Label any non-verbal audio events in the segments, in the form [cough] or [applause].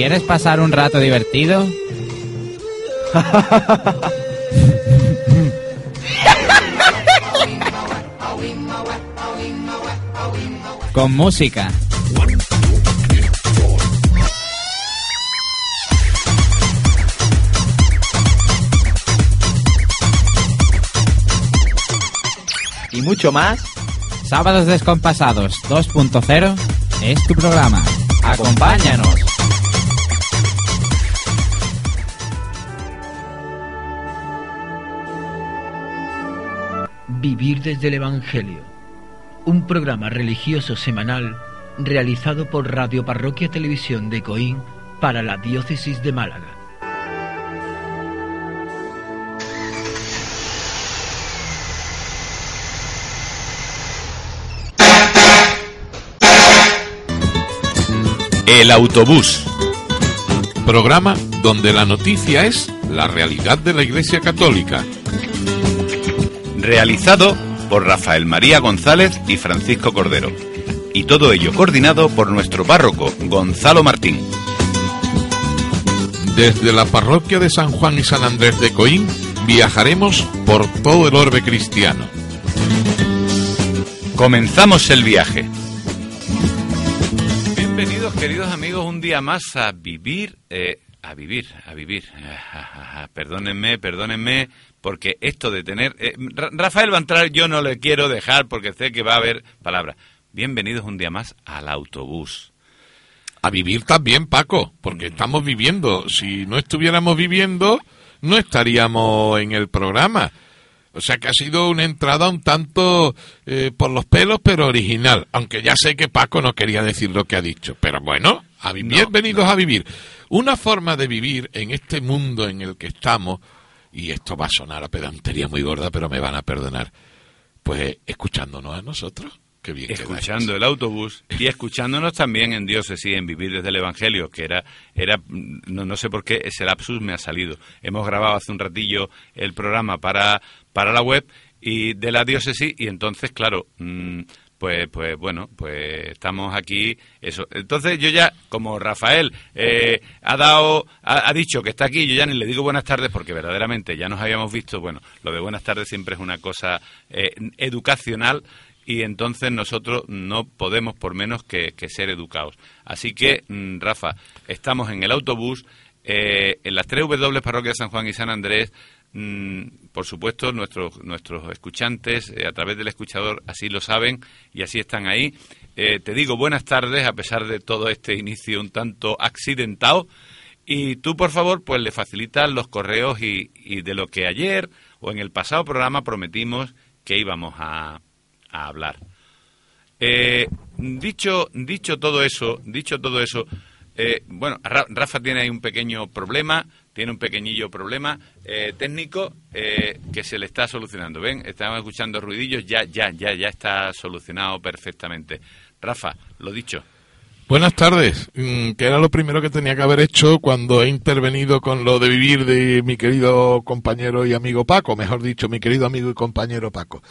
Quieres pasar un rato divertido... Con música. Y mucho más. Sábados Descompasados 2.0 es tu programa. Acompáñanos. Vivir desde el Evangelio. Un programa religioso semanal realizado por Radio Parroquia Televisión de Coín para la Diócesis de Málaga. El autobús. Programa donde la noticia es la realidad de la Iglesia Católica. Realizado por Rafael María González y Francisco Cordero. Y todo ello coordinado por nuestro párroco, Gonzalo Martín. Desde la parroquia de San Juan y San Andrés de Coín viajaremos por todo el orbe cristiano. Comenzamos el viaje. Bienvenidos queridos amigos un día más a vivir, eh, a vivir, a vivir. [laughs] Perdónenme, perdónenme, porque esto de tener... eh, Ra- Rafael va a entrar, yo no le quiero dejar porque sé que va a haber palabras. Bienvenidos un día más al autobús. A vivir también, Paco, porque estamos viviendo. Si no estuviéramos viviendo, no estaríamos en el programa. O sea que ha sido una entrada un tanto eh, por los pelos, pero original. Aunque ya sé que Paco no quería decir lo que ha dicho. Pero bueno, a vivir, bienvenidos a vivir. Una forma de vivir en este mundo en el que estamos, y esto va a sonar a pedantería muy gorda, pero me van a perdonar, pues escuchándonos a nosotros. Qué bien escuchando el autobús y escuchándonos también en Diócesis, en Vivir desde el Evangelio, que era, era no, no sé por qué ese lapsus me ha salido. Hemos grabado hace un ratillo el programa para, para la web y de la Diócesis y entonces, claro, mm, pues, pues bueno, pues estamos aquí, eso. Entonces yo ya, como Rafael eh, ha dado, ha, dicho que está aquí, yo ya ni le digo buenas tardes porque verdaderamente ya nos habíamos visto, bueno, lo de buenas tardes siempre es una cosa eh, educacional y entonces nosotros no podemos por menos que, ser educados. Así que, mm, Rafa, estamos en el autobús, eh, en las tres W parroquias San Juan y San Andrés, por supuesto, nuestros, nuestros escuchantes eh, a través del escuchador así lo saben y así están ahí. Eh, te digo buenas tardes a pesar de todo este inicio un tanto accidentado. Y tú, por favor, pues le facilitas los correos y, y de lo que ayer o en el pasado programa prometimos que íbamos a, a hablar. Eh, dicho, dicho todo eso, dicho todo eso, bueno, Ra- Rafa tiene ahí un pequeño problema, tiene un pequeñillo problema eh, técnico eh, que se le está solucionando. Ven, estamos escuchando ruidillos, ya, ya, ya, ya está solucionado perfectamente. Rafa, lo dicho. Buenas tardes, Mm, que era lo primero que tenía que haber hecho cuando he intervenido con lo de vivir de mi querido compañero y amigo Paco, mejor dicho, mi querido amigo y compañero Paco.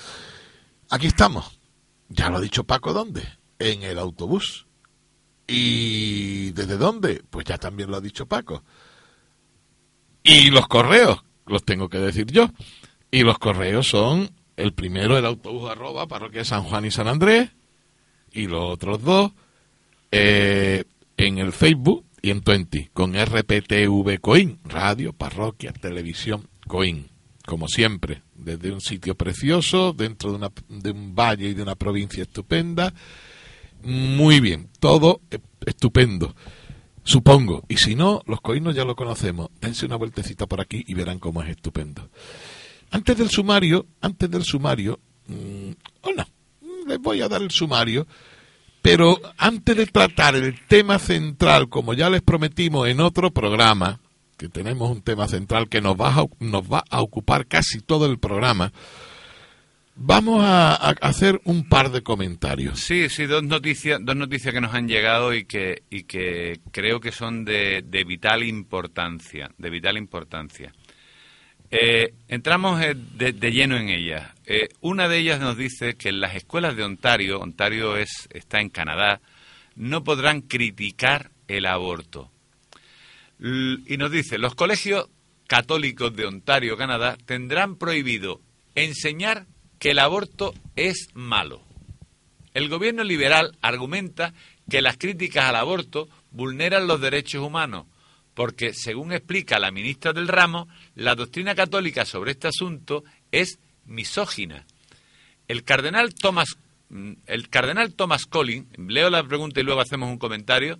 Aquí estamos. Ya lo ha dicho Paco, ¿dónde? En el autobús. ¿Y desde dónde? Pues ya también lo ha dicho Paco. Y los correos, los tengo que decir yo. Y los correos son el primero, el autobús arroba parroquia San Juan y San Andrés, y los otros dos eh, en el Facebook y en Twenty, con RPTV Coin, radio, parroquia, televisión Coin, como siempre, desde un sitio precioso, dentro de, una, de un valle y de una provincia estupenda. Muy bien, todo estupendo, supongo. Y si no, los coinos ya lo conocemos. Dense una vueltecita por aquí y verán cómo es estupendo. Antes del sumario, antes del sumario, mm, oh no, les voy a dar el sumario, pero antes de tratar el tema central, como ya les prometimos en otro programa, que tenemos un tema central que nos va a, nos va a ocupar casi todo el programa, vamos a, hacer un par de comentarios. Sí, sí, dos noticias, dos noticias que nos han llegado y que, y que creo que son de, de vital importancia, de vital importancia. Eh, entramos eh, de, de lleno en ellas. Eh, una de ellas nos dice que en las escuelas de Ontario, Ontario es, está en Canadá, no podrán criticar el aborto. Y nos dice, los colegios católicos de Ontario, Canadá, tendrán prohibido enseñar que el aborto es malo. El gobierno liberal argumenta que las críticas al aborto vulneran los derechos humanos, porque, según explica la ministra del ramo, la doctrina católica sobre este asunto es misógina. El cardenal Thomas, mm, el cardenal Thomas Collins, leo la pregunta y luego hacemos un comentario.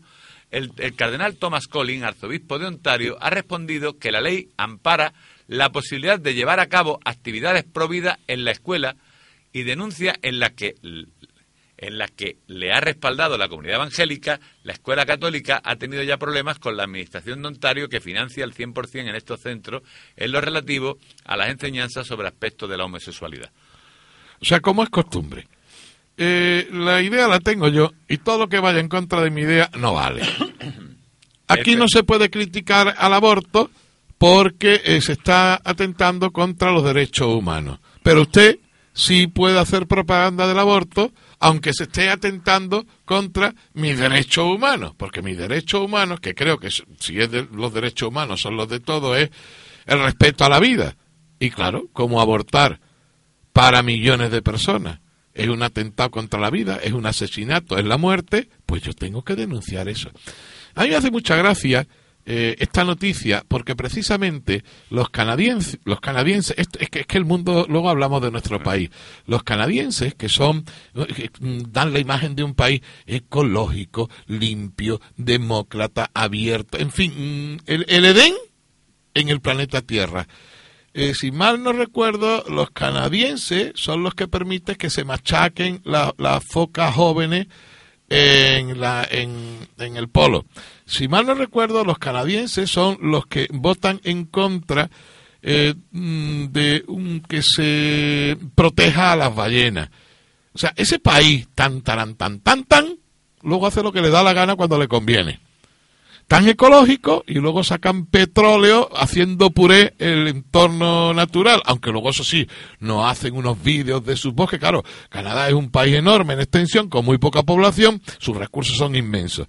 El, cardenal Thomas Collins, arzobispo de Ontario, ha respondido que la ley ampara la posibilidad de llevar a cabo actividades prohibidas en la escuela y denuncia en la que en la que le ha respaldado la comunidad evangélica, la escuela católica ha tenido ya problemas con la administración de Ontario que financia el 100% en estos centros en lo relativo a las enseñanzas sobre aspectos de la homosexualidad. O sea, como es costumbre. Eh, la idea la tengo yo y todo lo que vaya en contra de mi idea no vale. [coughs] Aquí no se puede criticar al aborto porque eh, se está atentando contra los derechos humanos. Pero usted sí puede hacer propaganda del aborto aunque se esté atentando contra mis derechos humanos, porque mis derechos humanos, que creo que si es de los derechos humanos son los de todos, es el respeto a la vida. Y claro, como abortar para millones de personas es un atentado contra la vida, es un asesinato, es la muerte, pues yo tengo que denunciar eso. A mí me hace mucha gracia eh, esta noticia porque precisamente los canadienses, los canadienses, es, es, que, es que el mundo, luego hablamos de nuestro país, los canadienses que son, eh, dan la imagen de un país ecológico, limpio, demócrata, abierto, en fin, mm, el, el Edén en el planeta Tierra. Eh, si mal no recuerdo, los canadienses son los que permiten que se machaquen las la focas jóvenes en, la, en, en, el polo. Si mal no recuerdo, los canadienses son los que votan en contra eh, de un, que se proteja a las ballenas. O sea, ese país tan, tan, tan, tan, tan, luego hace lo que le da la gana cuando le conviene tan ecológico y luego sacan petróleo haciendo puré el entorno natural, aunque luego eso sí, no hacen unos vídeos de sus bosques, claro, Canadá es un país enorme en extensión, con muy poca población, sus recursos son inmensos.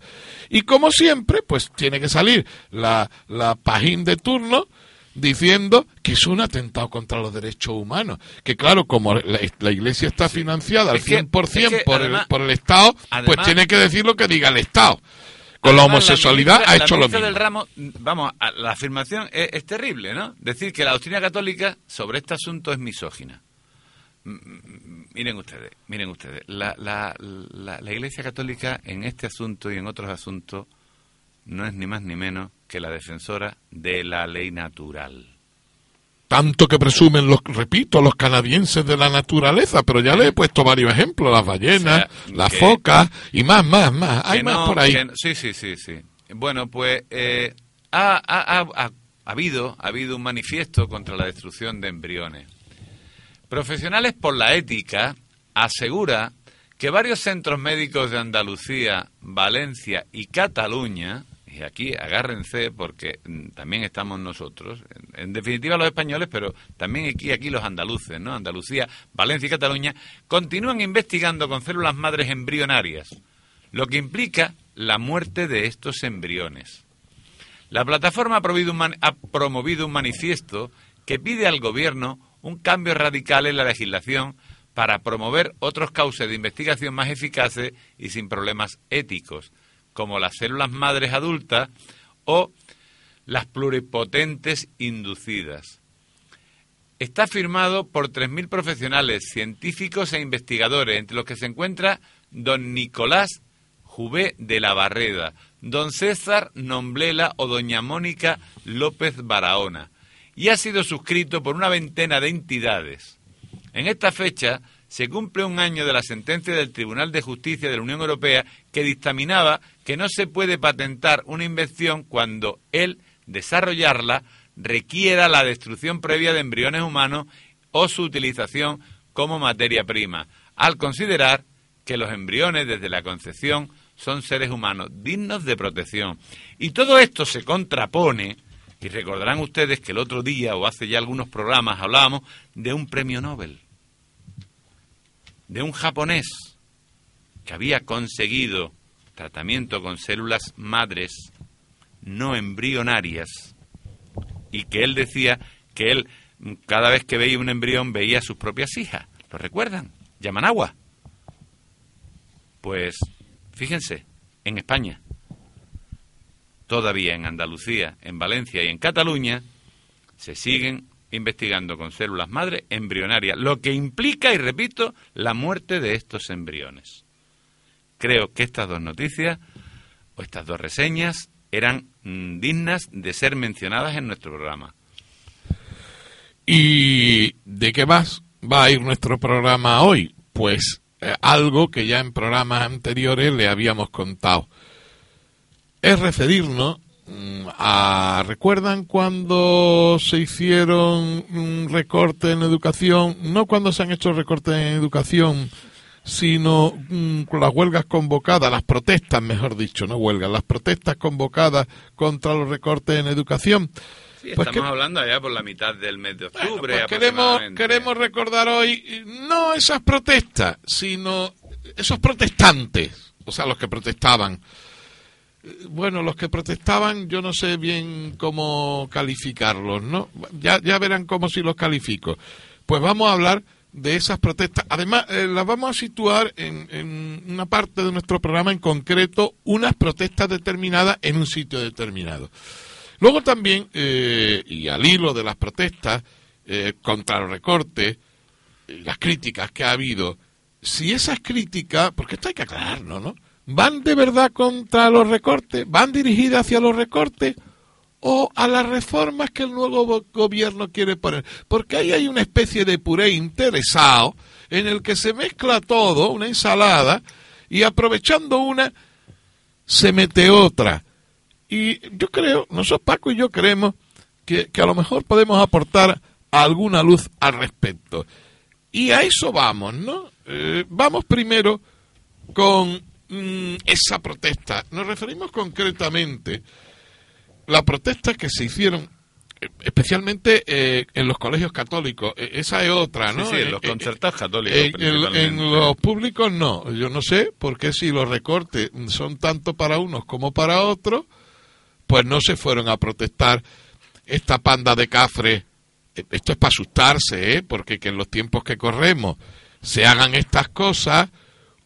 Y como siempre, pues tiene que salir la, la pajín de turno, diciendo que es un atentado contra los derechos humanos. Que claro, como la, la iglesia está financiada al Es que- 100% es que por, además- el, por el Estado, pues tiene que decir lo que diga el Estado. Con la homosexualidad ministra- ha la hecho lo ministra mismo. del ramo, vamos, la afirmación es, es terrible, ¿no? Decir que la doctrina católica sobre este asunto es misógina. Mm, mm, Miren ustedes, miren ustedes, la, la, la, la Iglesia Católica en este asunto y en otros asuntos no es ni más ni menos que la defensora de la ley natural. Tanto que presumen, los, repito, los canadienses de la naturaleza, pero ya le he puesto varios ejemplos, las ballenas, O sea, las que- focas y más, más, más. Hay Que más no- por ahí. no- sí, sí, sí, sí. Bueno, pues eh, ha, ha- ha- ha- ha habido, ha habido un manifiesto contra la destrucción de embriones. Profesionales por la ética asegura que varios centros médicos de Andalucía, Valencia y Cataluña, y aquí agárrense porque mm, también estamos nosotros, en, definitiva los españoles, pero también aquí, aquí los andaluces, ¿no? Andalucía, Valencia y Cataluña, continúan investigando con células madres embrionarias, lo que implica la muerte de estos embriones. La plataforma ha promovido un, ha promovido un manifiesto que pide al gobierno un cambio radical en la legislación para promover otros cauces de investigación más eficaces y sin problemas éticos, como las células madres adultas o las pluripotentes inducidas. Está firmado por 3.000 profesionales, científicos e investigadores, entre los que se encuentra don Nicolás Jubé de la Barreda, don César Nomblela o doña Mónica López Barahona, y ha sido suscrito por una veintena de entidades. En esta fecha se cumple un año de la sentencia del Tribunal de Justicia de la Unión Europea que dictaminaba que no se puede patentar una invención cuando el desarrollarla requiera la destrucción previa de embriones humanos o su utilización como materia prima, al considerar que los embriones desde la concepción son seres humanos dignos de protección. Y todo esto se contrapone, y recordarán ustedes que el otro día o hace ya algunos programas hablábamos de un premio Nobel, de un japonés que había conseguido tratamiento con células madres no embrionarias, y que él decía que él cada vez que veía un embrión veía a sus propias hijas. ¿Lo recuerdan? Llaman agua. Pues fíjense, en España, todavía en Andalucía, en Valencia y en Cataluña, se siguen investigando con células madre embrionarias, lo que implica, y repito, la muerte de estos embriones. Creo que estas dos noticias o estas dos reseñas eran mm, dignas de ser mencionadas en nuestro programa. ¿Y de qué más va a ir nuestro programa hoy? Pues eh, algo que ya en programas anteriores le habíamos contado. Es referirnos mm, a... ¿Recuerdan cuando se hicieron un recorte en educación? No cuando se han hecho recortes en educación, sino mm, las huelgas convocadas, las protestas, mejor dicho, no huelgas, las protestas convocadas contra los recortes en educación. Sí, pues estamos hablando ya por la mitad del mes de octubre. pues queremos, queremos recordar hoy no esas protestas, sino esos protestantes, o sea, los que protestaban. Bueno, los que protestaban, yo no sé bien cómo calificarlos, ¿no? Ya, ya verán cómo si los califico. Pues vamos a hablar de esas protestas. Además, eh, las vamos a situar en, en, una parte de nuestro programa en concreto, unas protestas determinadas en un sitio determinado. Luego también, eh, y al hilo de las protestas eh, contra los recortes, las críticas que ha habido, si esas críticas, porque esto hay que aclararlo, ¿no? ¿Van de verdad contra los recortes? ¿Van dirigidas hacia los recortes? O a las reformas que el nuevo gobierno quiere poner. Porque ahí hay una especie de puré interesado en el que se mezcla todo, una ensalada, y aprovechando una, se mete otra. Y yo creo, nosotros Paco y yo creemos que, a lo mejor podemos aportar alguna luz al respecto. Y a eso vamos, ¿no? Eh, vamos primero con mm, esa protesta. Nos referimos concretamente las protestas que se hicieron especialmente eh, en los colegios católicos. E, esa es otra, ¿no? Sí, en los concertados católicos. en, los públicos no. Yo no sé por qué si los recortes son tanto para unos como para otros, pues no se fueron a protestar esta panda de cafres. E, esto es para asustarse, ¿eh? Porque que en los tiempos que corremos se hagan estas cosas,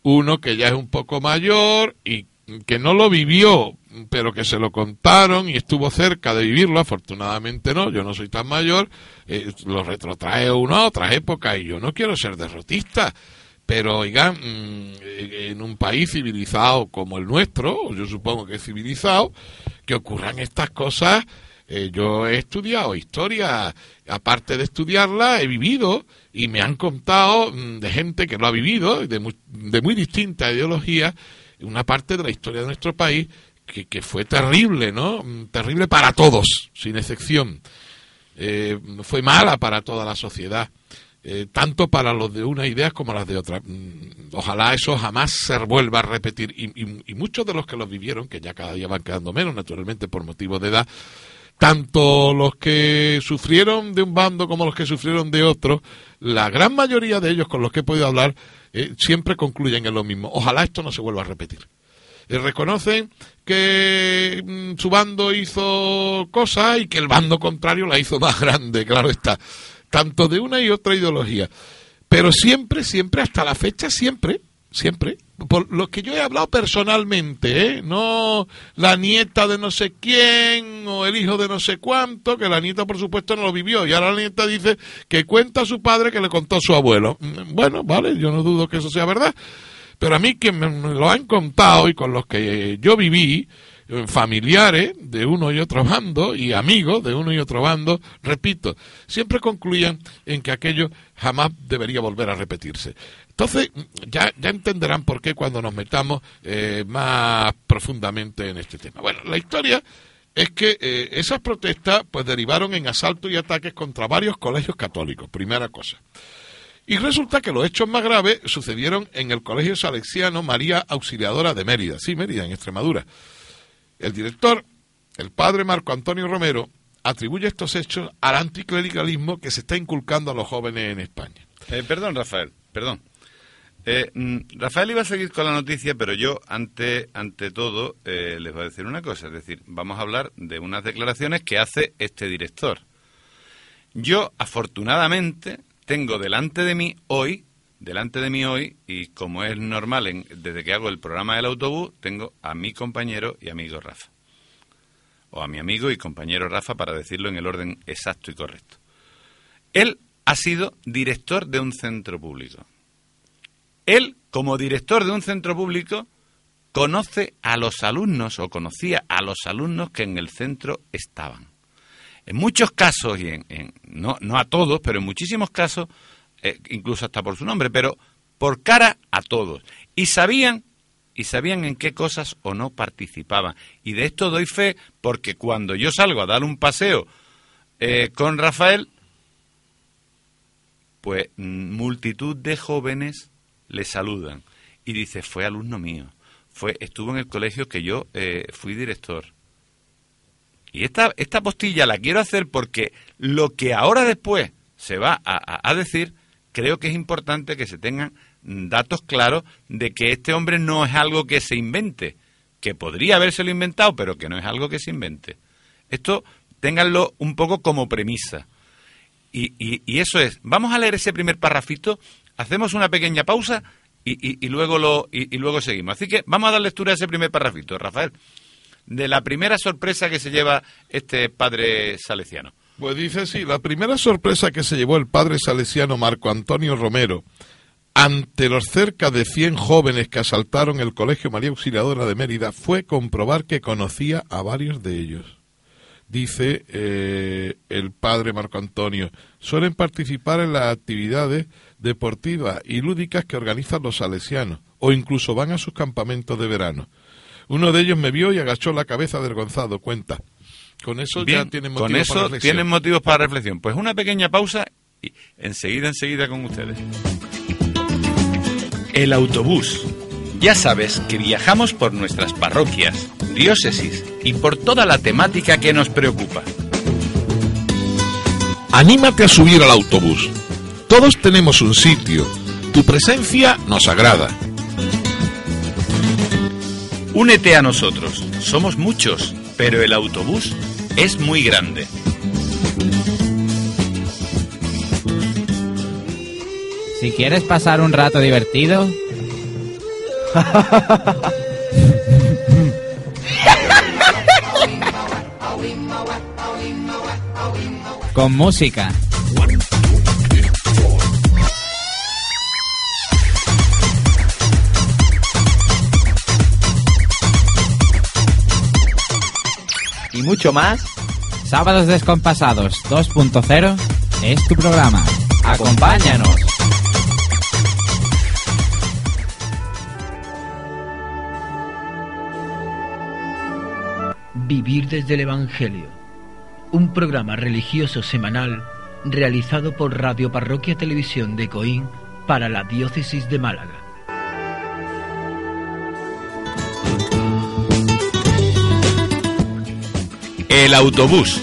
uno que ya es un poco mayor y que no lo vivió, pero que se lo contaron y estuvo cerca de vivirlo, afortunadamente no, yo no soy tan mayor, eh, lo retrotrae uno a otras épocas y yo no quiero ser derrotista, pero oigan, mm, en un país civilizado como el nuestro, yo supongo que civilizado, que ocurran estas cosas, eh, yo he estudiado historia, aparte de estudiarla, he vivido y me han contado mm, de gente que lo ha vivido, de muy, de muy distinta ideología, una parte de la historia de nuestro país que, fue terrible, ¿no? Mm, terrible para todos, sin excepción. Eh, fue mala para toda la sociedad, eh, tanto para los de unas ideas como las de otras. Mm, ojalá eso jamás se vuelva a repetir. Y, y, muchos de los que los vivieron, que ya cada día van quedando menos, naturalmente, por motivos de edad, tanto los que sufrieron de un bando como los que sufrieron de otro, la gran mayoría de ellos con los que he podido hablar, eh, siempre concluyen en lo mismo. Ojalá esto no se vuelva a repetir. Eh, reconocen que mm, su bando hizo cosas y que el bando contrario la hizo más [laughs] grande, claro está, tanto de una y otra ideología. Pero siempre, siempre, hasta la fecha, siempre, siempre, por lo que yo he hablado personalmente, ¿eh? no la nieta de no sé quién o el hijo de no sé cuánto, que la nieta por supuesto no lo vivió, y ahora la nieta dice que cuenta a su padre que le contó a su abuelo. Mm, bueno, vale, yo no dudo que eso sea verdad, pero a mí que me lo han contado y con los que yo viví, familiares de uno y otro bando y amigos de uno y otro bando, repito, siempre concluían en que aquello jamás debería volver a repetirse. Entonces, ya, ya entenderán por qué cuando nos metamos eh, más profundamente en este tema. Bueno, la historia es que eh, esas protestas pues derivaron en asaltos y ataques contra varios colegios católicos, primera cosa. Y resulta que los hechos más graves sucedieron en el Colegio Salesiano María Auxiliadora de Mérida, sí, Mérida, en Extremadura. El director, el padre Marco Antonio Romero, atribuye estos hechos al anticlericalismo que se está inculcando a los jóvenes en España. Eh, perdón, Rafael, perdón. Eh, mm, Rafael iba a seguir con la noticia, pero yo, ante, ante todo, eh, les voy a decir una cosa. Es decir, vamos a hablar de unas declaraciones que hace este director. Yo, afortunadamente, tengo delante de mí hoy, delante de mí hoy, y como es normal en- desde que hago el programa del autobús, tengo a mi compañero y amigo Rafa. O a mi amigo y compañero Rafa, para decirlo en el orden exacto y correcto. Él ha sido director de un centro público. Él, como director de un centro público, conoce a los alumnos o conocía a los alumnos que en el centro estaban. En muchos casos, y en, en- no, no a todos, pero en muchísimos casos, eh, incluso hasta por su nombre, pero por cara a todos. Y sabían, y sabían en qué cosas o no participaban. Y de esto doy fe porque cuando yo salgo a dar un paseo eh, con Rafael, pues mm, multitud de jóvenes le saludan y dice fue alumno mío fue estuvo en el colegio que yo eh, fui director y esta esta postilla la quiero hacer porque lo que ahora después se va a, decir creo que es importante que se tengan datos claros de que este hombre no es algo que se invente que podría habérselo inventado pero que no es algo que se invente esto ténganlo un poco como premisa y, eso es, vamos a leer ese primer parrafito, hacemos una pequeña pausa y, luego lo, y luego seguimos. Así que vamos a dar lectura a ese primer parrafito, Rafael, de la primera sorpresa que se lleva este padre salesiano. Pues dice sí, la primera sorpresa que se llevó el padre salesiano Marco Antonio Romero ante los cerca de 100 jóvenes que asaltaron el Colegio María Auxiliadora de Mérida fue comprobar que conocía a varios de ellos. Dice eh, el padre Marco Antonio, suelen participar en las actividades deportivas y lúdicas que organizan los salesianos, o incluso van a sus campamentos de verano. Uno de ellos me vio y agachó la cabeza avergonzado, cuenta. Con eso Bien, ya tienen motivo con para eso reflexión. tienen motivos para reflexión. Pues una pequeña pausa y enseguida, enseguida con ustedes. El autobús. Ya sabes que viajamos por nuestras parroquias, diócesis y por toda la temática que nos preocupa. Anímate a subir al autobús. Todos tenemos un sitio. Tu presencia nos agrada. Únete a nosotros. Somos muchos, pero el autobús es muy grande. Si quieres pasar un rato divertido, [laughs] con música, mucho más, Sábados Descompasados 2.0 es tu programa. Acompáñanos. Vivir desde el Evangelio. Un programa religioso semanal realizado por Radio Parroquia Televisión de Coín para la Diócesis de Málaga. El autobús.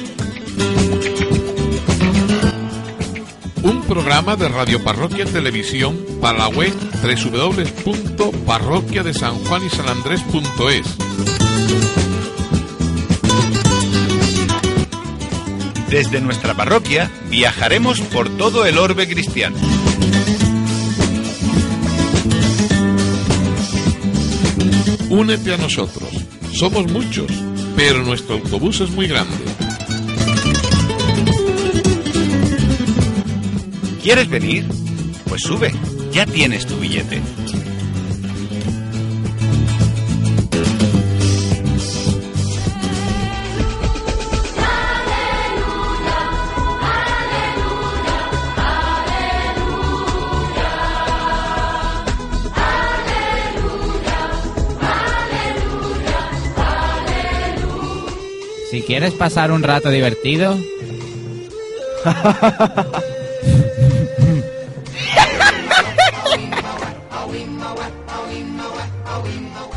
Un programa de Radio Parroquia Televisión para la web www.parroquiadesanjuanisanandrés.es. Desde nuestra parroquia viajaremos por todo el orbe cristiano. Únete a nosotros. Somos muchos, pero nuestro autobús es muy grande. ¿Quieres venir? Pues sube, ya tienes tu billete. Quieres pasar un rato divertido,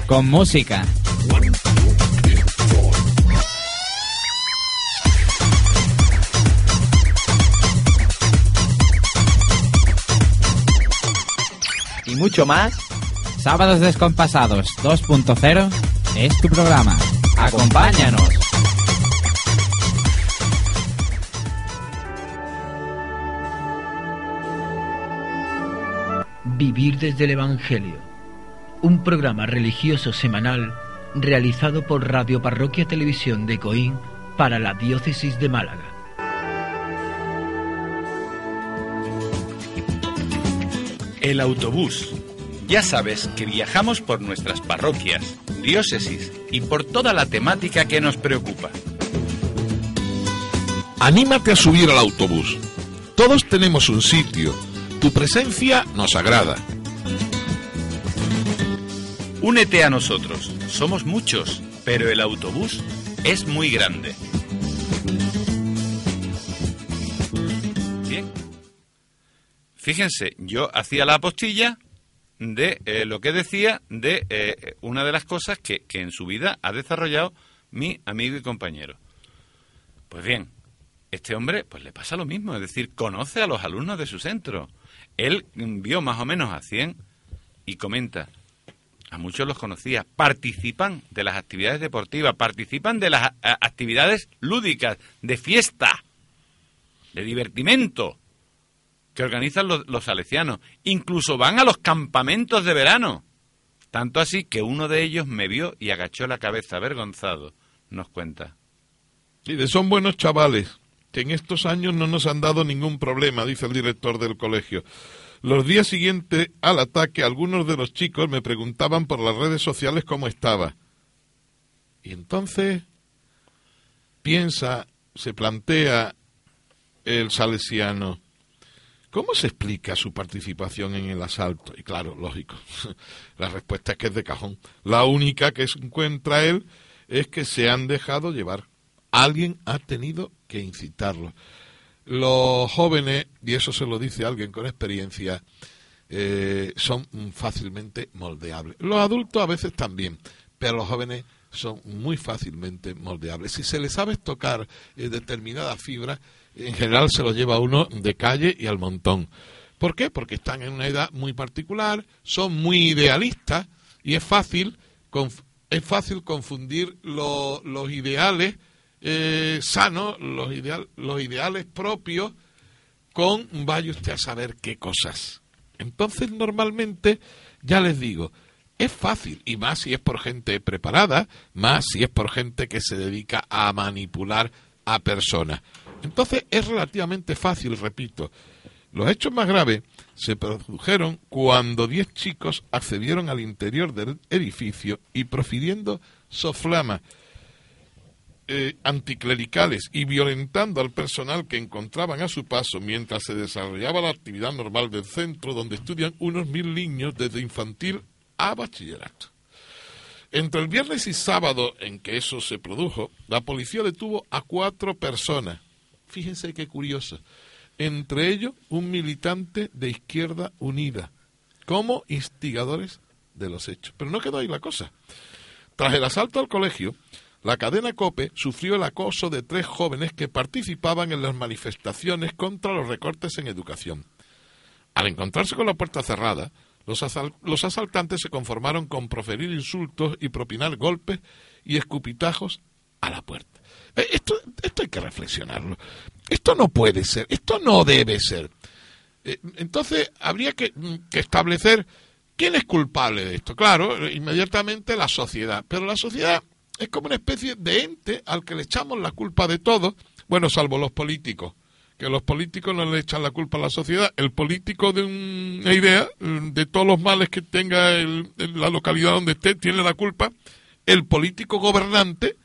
con música, y mucho más, Sábados Descompasados 2.0 es tu programa. Acompáñanos. Vivir desde el Evangelio. Un programa religioso semanal realizado por Radio Parroquia Televisión de Coín para la Diócesis de Málaga. El autobús. Ya sabes que viajamos por nuestras parroquias, diócesis y por toda la temática que nos preocupa. Anímate a subir al autobús. Todos tenemos un sitio. Tu presencia nos agrada. Únete a nosotros. Somos muchos, pero el autobús es muy grande. Bien. Fíjense, yo hacía la apostilla de eh, lo que decía de eh, una de las cosas que, que en su vida ha desarrollado mi amigo y compañero. Pues bien, este hombre pues le pasa lo mismo, es decir, conoce a los alumnos de su centro. Él vio más o menos a 100 y comenta, a muchos los conocía, participan de las actividades deportivas, participan de las actividades lúdicas, de fiesta, de divertimento que organizan los, los salesianos. Incluso van a los campamentos de verano. Tanto así que uno de ellos me vio y agachó la cabeza avergonzado, nos cuenta. Y de son buenos chavales, que en estos años no nos han dado ningún problema, dice el director del colegio. Los días siguientes al ataque, algunos de los chicos me preguntaban por las redes sociales cómo estaba. Y entonces piensa, se plantea el salesiano, ¿cómo se explica su participación en el asalto? Y claro, lógico, [laughs] la respuesta es que es de cajón. La única que encuentra él es que se han dejado llevar. Alguien ha tenido incitarlos. Los jóvenes, y eso se lo dice alguien con experiencia, eh, son fácilmente moldeables. Los adultos a veces también, pero los jóvenes son muy fácilmente moldeables. Si se les sabe tocar eh, determinada fibra, en general se los lleva uno de calle y al montón. ¿Por qué? Porque están en una edad muy particular, son muy idealistas y es fácil, es fácil confundir lo- los ideales eh, sanos, los, ideal- los ideales propios, con vaya usted a saber qué cosas. Entonces, normalmente, ya les digo, es fácil, y más si es por gente preparada, más si es por gente que se dedica a manipular a personas. Entonces, es relativamente fácil, repito. Los hechos más graves se produjeron cuando diez chicos accedieron al interior del edificio y profiriendo soflamas eh, anticlericales y violentando al personal que encontraban a su paso mientras se desarrollaba la actividad normal del centro donde estudian unos mil niños desde infantil a bachillerato. Entre el viernes y sábado en que eso se produjo, la policía detuvo a cuatro personas. Fíjense qué curioso. Entre ellos, un militante de Izquierda Unida, como instigadores de los hechos. Pero no quedó ahí la cosa. Tras el asalto al colegio, la cadena COPE sufrió el acoso de tres jóvenes que participaban en las manifestaciones contra los recortes en educación. Al encontrarse con la puerta cerrada, los, asal- los asaltantes se conformaron con proferir insultos y propinar golpes y escupitajos a la puerta. Eh, Esto, esto hay que reflexionarlo. Esto no puede ser, esto no debe ser. Eh, Entonces, habría que, mm, que establecer quién es culpable de esto. Claro, eh, inmediatamente la sociedad. Pero la sociedad es como una especie de ente al que le echamos la culpa de todo, bueno, salvo los políticos. Que los políticos no le echan la culpa a la sociedad. El político de una idea, mm, de todos los males que tenga el- la localidad donde esté, tiene la culpa. El político gobernante,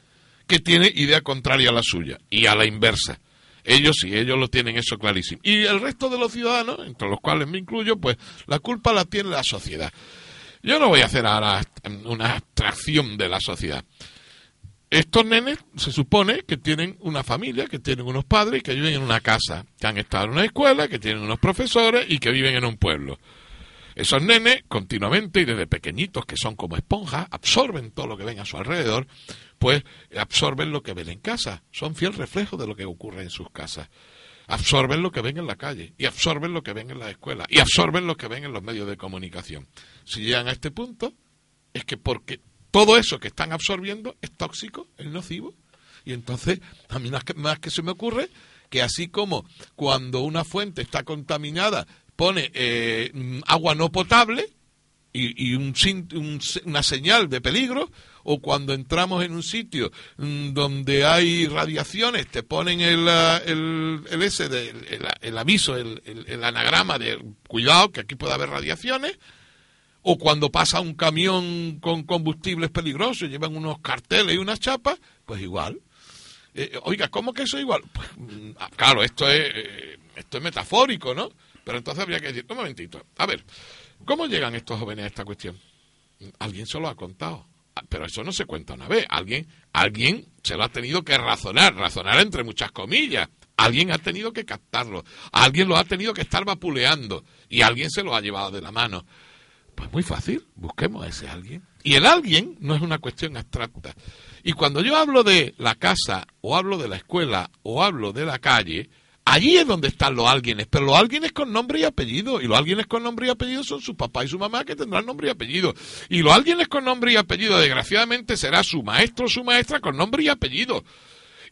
que tiene idea contraria a la suya y a la inversa. Ellos sí, ellos lo tienen eso clarísimo. Y el resto de los ciudadanos, entre los cuales me incluyo, pues la culpa la tiene la sociedad. Yo no voy a hacer ahora una abstracción de la sociedad. Estos nenes se supone que tienen una familia, que tienen unos padres, que viven en una casa, que han estado en una escuela, que tienen unos profesores y que viven en un pueblo. Esos nenes continuamente y desde pequeñitos, que son como esponjas, absorben todo lo que ven a su alrededor, pues absorben lo que ven en casa. Son fiel reflejo de lo que ocurre en sus casas. absorben lo que ven en la calle, y absorben lo que ven en las escuelas, y absorben lo que ven en los medios de comunicación. Si llegan a este punto, es que porque todo eso que están absorbiendo es tóxico, es nocivo. Y entonces, a mí más que, más que se me ocurre que así como cuando una fuente está contaminada pone eh, agua no potable y, un, una señal de peligro, o cuando entramos en un sitio mm, donde hay radiaciones, te ponen el, el, el ese el, aviso, el, el, anagrama de cuidado que aquí puede haber radiaciones, o cuando pasa un camión con combustibles peligrosos, llevan unos carteles y unas chapas, pues igual. Eh, oiga, ¿cómo que eso es igual? Pues, mm, ah, claro, esto es, eh, esto es metafórico, ¿no? Pero entonces habría que decir, un momentito, a ver, ¿cómo llegan estos jóvenes a esta cuestión? Alguien se lo ha contado. Ah, pero eso no se cuenta una vez. Alguien, alguien se lo ha tenido que razonar, razonar entre muchas comillas. Alguien ha tenido que captarlo. Alguien lo ha tenido que estar vapuleando. Y alguien se lo ha llevado de la mano. Pues muy fácil, busquemos a ese alguien. Y el alguien no es una cuestión abstracta. Y cuando yo hablo de la casa, o hablo de la escuela, o hablo de la calle, allí es donde están los alguienes. Pero los alguienes con nombre y apellido. Y los alguienes con nombre y apellido son su papá y su mamá que tendrán nombre y apellido. Y los alguienes con nombre y apellido, desgraciadamente, será su maestro o su maestra con nombre y apellido.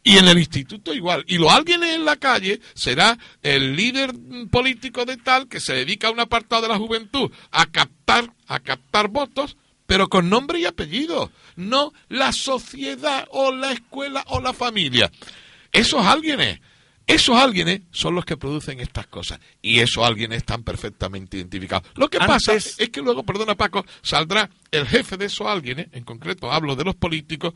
Y en el instituto igual. Y los alguien en la calle será el líder político de tal que se dedica a un apartado de la juventud a captar, a captar votos, pero con nombre y apellido. No la sociedad o la escuela o la familia. Esos alguienes, esos alguienes son los que producen estas cosas. Y esos alguienes están perfectamente identificados. Lo que pasa es que luego, perdona Paco, saldrá el jefe de esos alguienes, en concreto hablo de los políticos,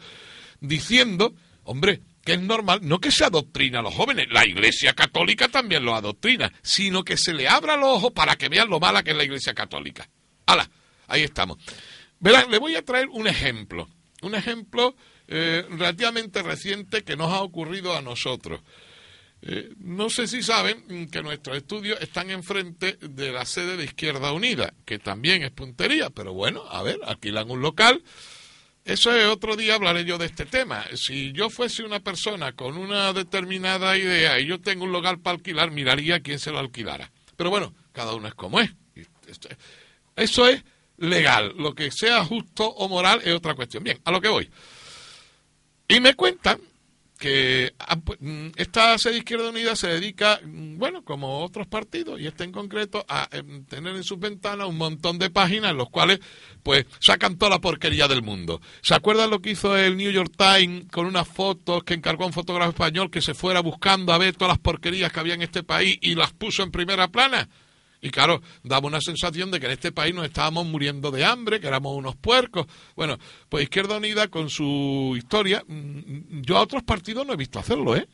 diciendo, hombre, que es normal, no que se adoctrina a los jóvenes, la Iglesia Católica también lo adoctrina, sino que se le abra los ojos para que vean lo mala que es la Iglesia Católica. ¡Hala! Ahí estamos. Verán, le voy a traer un ejemplo, un ejemplo eh, relativamente reciente que nos ha ocurrido a nosotros. Eh, no sé si saben que nuestros estudios están enfrente de la sede de Izquierda Unida, que también es puntería, pero bueno, a ver, alquilan un local eso es otro día hablaré yo de este tema. Si yo fuese una persona con una determinada idea y yo tengo un local para alquilar, miraría quién se lo alquilara. Pero bueno, cada uno es como es. Eso es legal. Lo que sea justo o moral es otra cuestión. Bien, a lo que voy. Y me cuentan que ah, pues, mm, esta sede Izquierda Unida se dedica, mm, bueno, como otros partidos, y este en concreto, a em, tener en sus ventanas un montón de páginas en los cuales, pues, sacan toda la porquería del mundo. ¿Se acuerdan lo que hizo el New York Times con unas fotos que encargó a un fotógrafo español que se fuera buscando a ver todas las porquerías que había en este país y las puso en primera plana? Y claro, daba una sensación de que en este país nos estábamos muriendo de hambre, que éramos unos puercos. Bueno, pues Izquierda Unida con su historia, mm, yo a otros partidos no he visto hacerlo, ¿eh?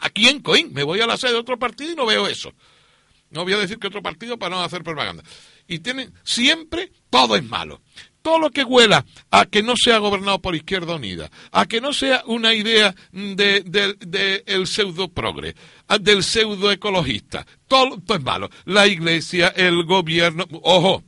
Aquí en Coín, me voy a la sede de otro partido y no veo eso. No voy a decir que otro partido para no hacer propaganda. Y tienen, siempre todo es malo todo lo que huela a que no sea gobernado por Izquierda Unida, a que no sea una idea del de, el pseudo progre, del pseudo ecologista, todo, todo es malo. La Iglesia, el gobierno, ojo,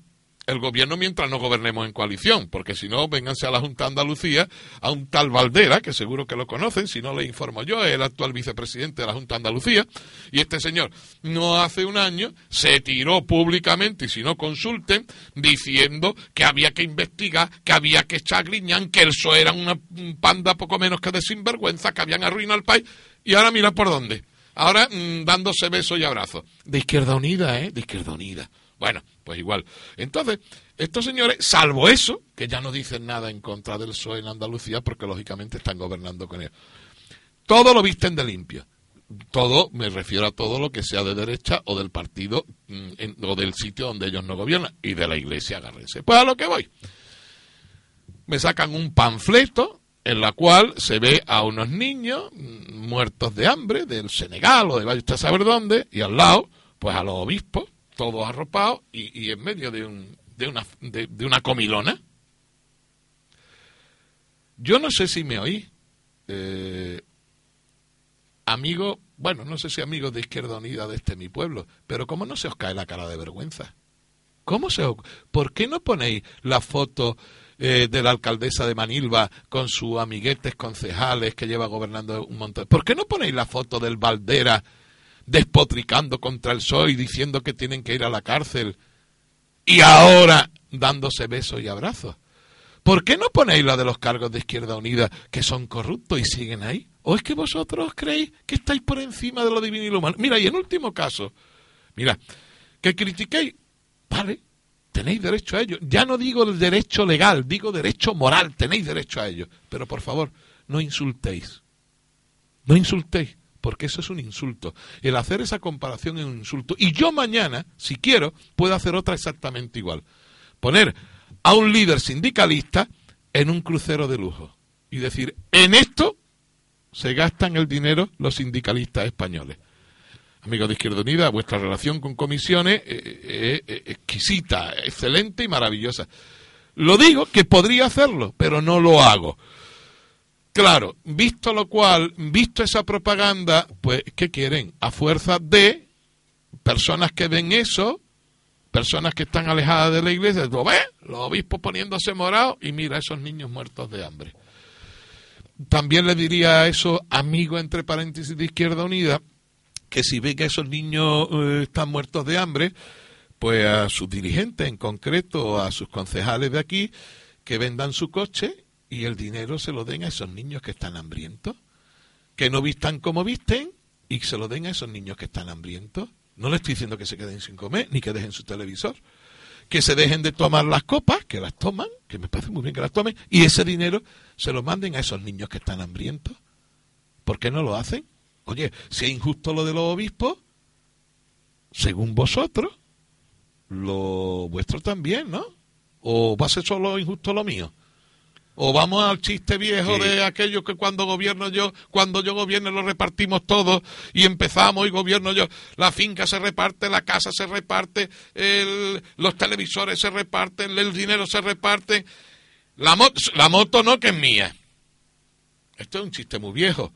el gobierno mientras no gobernemos en coalición, porque si no, vénganse a la Junta de Andalucía, a un tal Valdera, que seguro que lo conocen, si no le informo yo, es el actual vicepresidente de la Junta de Andalucía, y este señor no hace un año se tiró públicamente, y si no consulten, diciendo que había que investigar, que había que echar griñán, que el PSOE era una panda poco menos que de sinvergüenza, que habían arruinado el país, y ahora mira por dónde. Ahora mm, dándose besos y abrazos. De Izquierda Unida, ¿eh? De Izquierda Unida. Bueno, pues igual. Entonces, estos señores, salvo eso, que ya no dicen nada en contra del PSOE en Andalucía, porque lógicamente están gobernando con ellos, todo lo visten de limpio. Todo, me refiero a todo lo que sea de derecha o del partido mm, o del sitio donde ellos no gobiernan y de la iglesia, agárrense. Pues a lo que voy. Me sacan un panfleto en la cual se ve a unos niños muertos de hambre del Senegal o de usted saber dónde, y al lado, pues a los obispos todos arropados y, en medio de, un, de, una, de, una comilona. Yo no sé si me oí, eh, amigo, bueno, no sé si amigos de Izquierda Unida de este mi pueblo, pero ¿cómo no se os cae la cara de vergüenza? ¿Cómo se os, ¿Por qué no ponéis la foto eh, de la alcaldesa de Manilva con sus amiguetes concejales que lleva gobernando un montón? ¿Por qué no ponéis la foto del Valdera despotricando contra el PSOE y diciendo que tienen que ir a la cárcel y ahora dándose besos y abrazos. ¿Por qué no ponéis la de los cargos de Izquierda Unida que son corruptos y siguen ahí? ¿O es que vosotros creéis que estáis por encima de lo divino y lo humano? Mira, y en último caso, mira, que critiquéis, vale, tenéis derecho a ello. Ya no digo el derecho legal, digo derecho moral, tenéis derecho a ello. Pero por favor, no insultéis. No insultéis, porque eso es un insulto. El hacer esa comparación es un insulto. Y yo mañana, si quiero, puedo hacer otra exactamente igual. Poner a un líder sindicalista en un crucero de lujo y decir, en esto se gastan el dinero los sindicalistas españoles. Amigos de Izquierda Unida, vuestra relación con comisiones es eh, eh, exquisita, excelente y maravillosa. Lo digo que podría hacerlo, pero no lo hago. Claro, visto lo cual, visto esa propaganda, pues, ¿qué quieren? A fuerza de personas que ven eso, personas que están alejadas de la iglesia, lo ves, los obispos poniéndose morados y mira esos niños muertos de hambre. También le diría a esos amigos, entre paréntesis, de Izquierda Unida, que si ve que esos niños eh, están muertos de hambre, pues a sus dirigentes en concreto, a sus concejales de aquí, que vendan su coche y el dinero se lo den a esos niños que están hambrientos, que no vistan como visten y se lo den a esos niños que están hambrientos. No le estoy diciendo que se queden sin comer ni que dejen su televisor. Que se dejen de tomar las copas, que las toman, que me parece muy bien que las tomen, y ese dinero se lo manden a esos niños que están hambrientos. ¿Por qué no lo hacen? Oye, si es injusto lo de los obispos, según vosotros, lo vuestro también, ¿no? ¿O va a ser solo injusto lo mío? O vamos al chiste viejo de aquello que cuando gobierno yo, cuando yo gobierno lo repartimos todos y empezamos y gobierno yo, la finca se reparte, la casa se reparte, los televisores se reparten, el dinero se reparte, la, la moto no que es mía. Esto es un chiste muy viejo,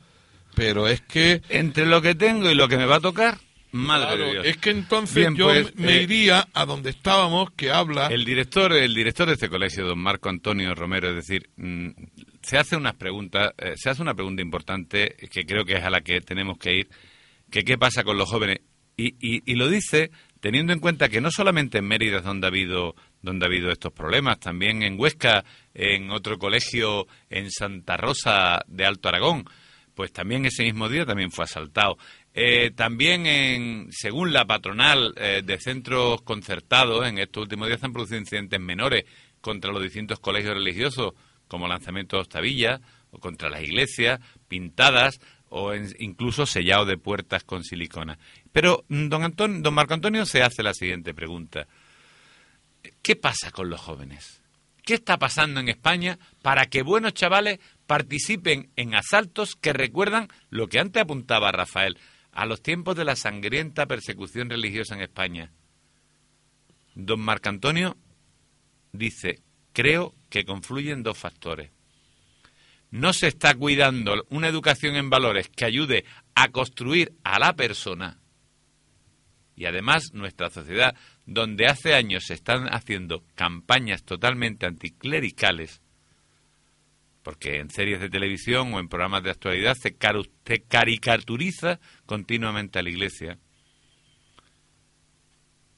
pero es que... Entre lo que tengo y lo que me va a tocar, Madre de Dios. Es que entonces yo pues, me eh, iría a donde estábamos, que habla. El director, el director de este colegio, don Marco Antonio Romero, es decir, mm, se hace unas preguntas, eh, se hace una pregunta importante que creo que es a la que tenemos que ir, que qué pasa con los jóvenes y, y, lo dice teniendo en cuenta que no solamente en Mérida es donde ha habido donde ha habido estos problemas, también en Huesca, en otro colegio en Santa Rosa de Alto Aragón, pues también ese mismo día también fue asaltado. Eh, también, en, según la patronal eh, de centros concertados, en estos últimos días se han producido incidentes menores contra los distintos colegios religiosos, como lanzamientos de ostavillas, o contra las iglesias, pintadas, o incluso sellado de puertas con silicona. Pero mm, don, Antonio, don Marco Antonio se hace la siguiente pregunta. ¿Qué pasa con los jóvenes? ¿Qué está pasando en España para que buenos chavales participen en asaltos que recuerdan lo que antes apuntaba Rafael, a los tiempos de la sangrienta persecución religiosa en España. Don Marco Antonio dice, creo que confluyen dos factores. No se está cuidando una educación en valores que ayude a construir a la persona y además nuestra sociedad, donde hace años se están haciendo campañas totalmente anticlericales, porque en series de televisión o en programas de actualidad se, caricaturiza continuamente a la Iglesia.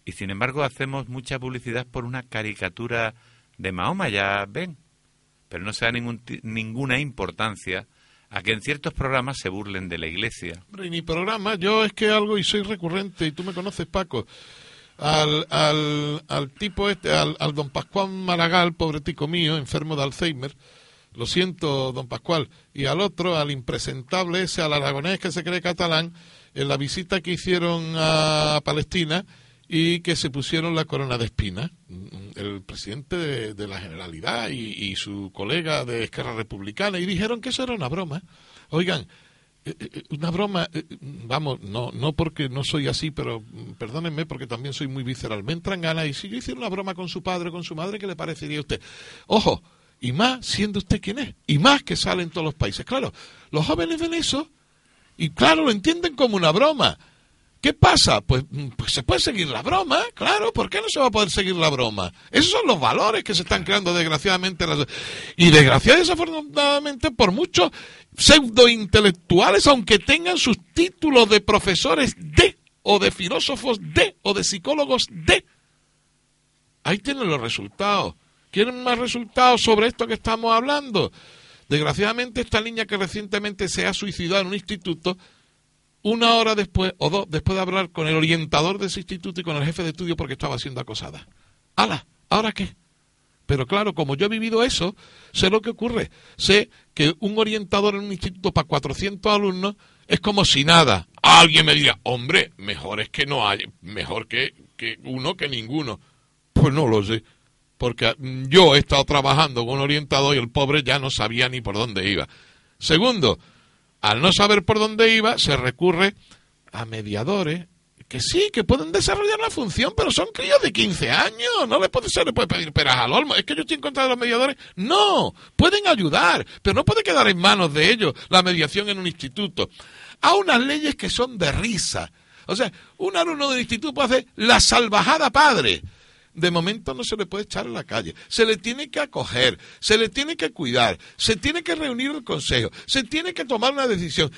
Y sin embargo hacemos mucha publicidad por una caricatura de Mahoma, ya ven. Pero no se da ningún, ninguna importancia a que en ciertos programas se burlen de la Iglesia. Hombre, ni programa, yo es que algo y soy recurrente, y tú me conoces, Paco. Al, al, al tipo este, al, al don Pascual Maragall, pobre tico mío, enfermo de Alzheimer, lo siento, don Pascual, y al otro, al impresentable ese, al aragonés que se cree catalán, en la visita que hicieron a Palestina y que se pusieron la corona de espina. El presidente de, la Generalidad y, su colega de Esquerra Republicana, y dijeron que eso era una broma. Oigan, una broma, eh, vamos, no, no porque no soy así, pero mm, perdónenme porque también soy muy visceral. Me entran ganas y si yo hiciera una broma con su padre o con su madre, ¿qué le parecería a usted? Ojo, y más siendo usted quien es, y más que sale en todos los países. Claro, los jóvenes ven eso y claro, lo entienden como una broma, ¿Qué pasa? Pues, pues, se puede seguir la broma, claro, ¿por qué no se va a poder seguir la broma? Esos son los valores que se están creando desgraciadamente. Y desgraciadamente, desafortunadamente, por muchos pseudointelectuales, aunque tengan sus títulos de profesores de, o de filósofos de, o de psicólogos de. Ahí tienen los resultados. ¿Quieren más resultados sobre esto que estamos hablando? Desgraciadamente, esta niña que recientemente se ha suicidado en un instituto, una hora después o dos, después de hablar con el orientador de ese instituto y con el jefe de estudio porque estaba siendo acosada. ¡Hala! ¿Ahora qué? Pero claro, como yo he vivido eso, sé lo que ocurre. Sé que un orientador en un instituto para 400 alumnos es como si nada. Alguien me diga, hombre, mejor es que no hay, mejor que, que uno que ninguno. Pues no lo sé. Porque yo he estado trabajando con un orientador y el pobre ya no sabía ni por dónde iba. Segundo, al no saber por dónde iba, se recurre a mediadores que sí, que pueden desarrollar la función, pero son críos de 15 años. No le puede, se puede pedir peras al olmo. Es que yo estoy en contra de los mediadores. No, pueden ayudar, pero no puede quedar en manos de ellos la mediación en un instituto. Hay unas leyes que son de risa. O sea, un alumno del instituto hacer la salvajada padre de momento no se le puede echar a la calle. Se le tiene que acoger, se le tiene que cuidar, se tiene que reunir el consejo, se tiene que tomar una decisión.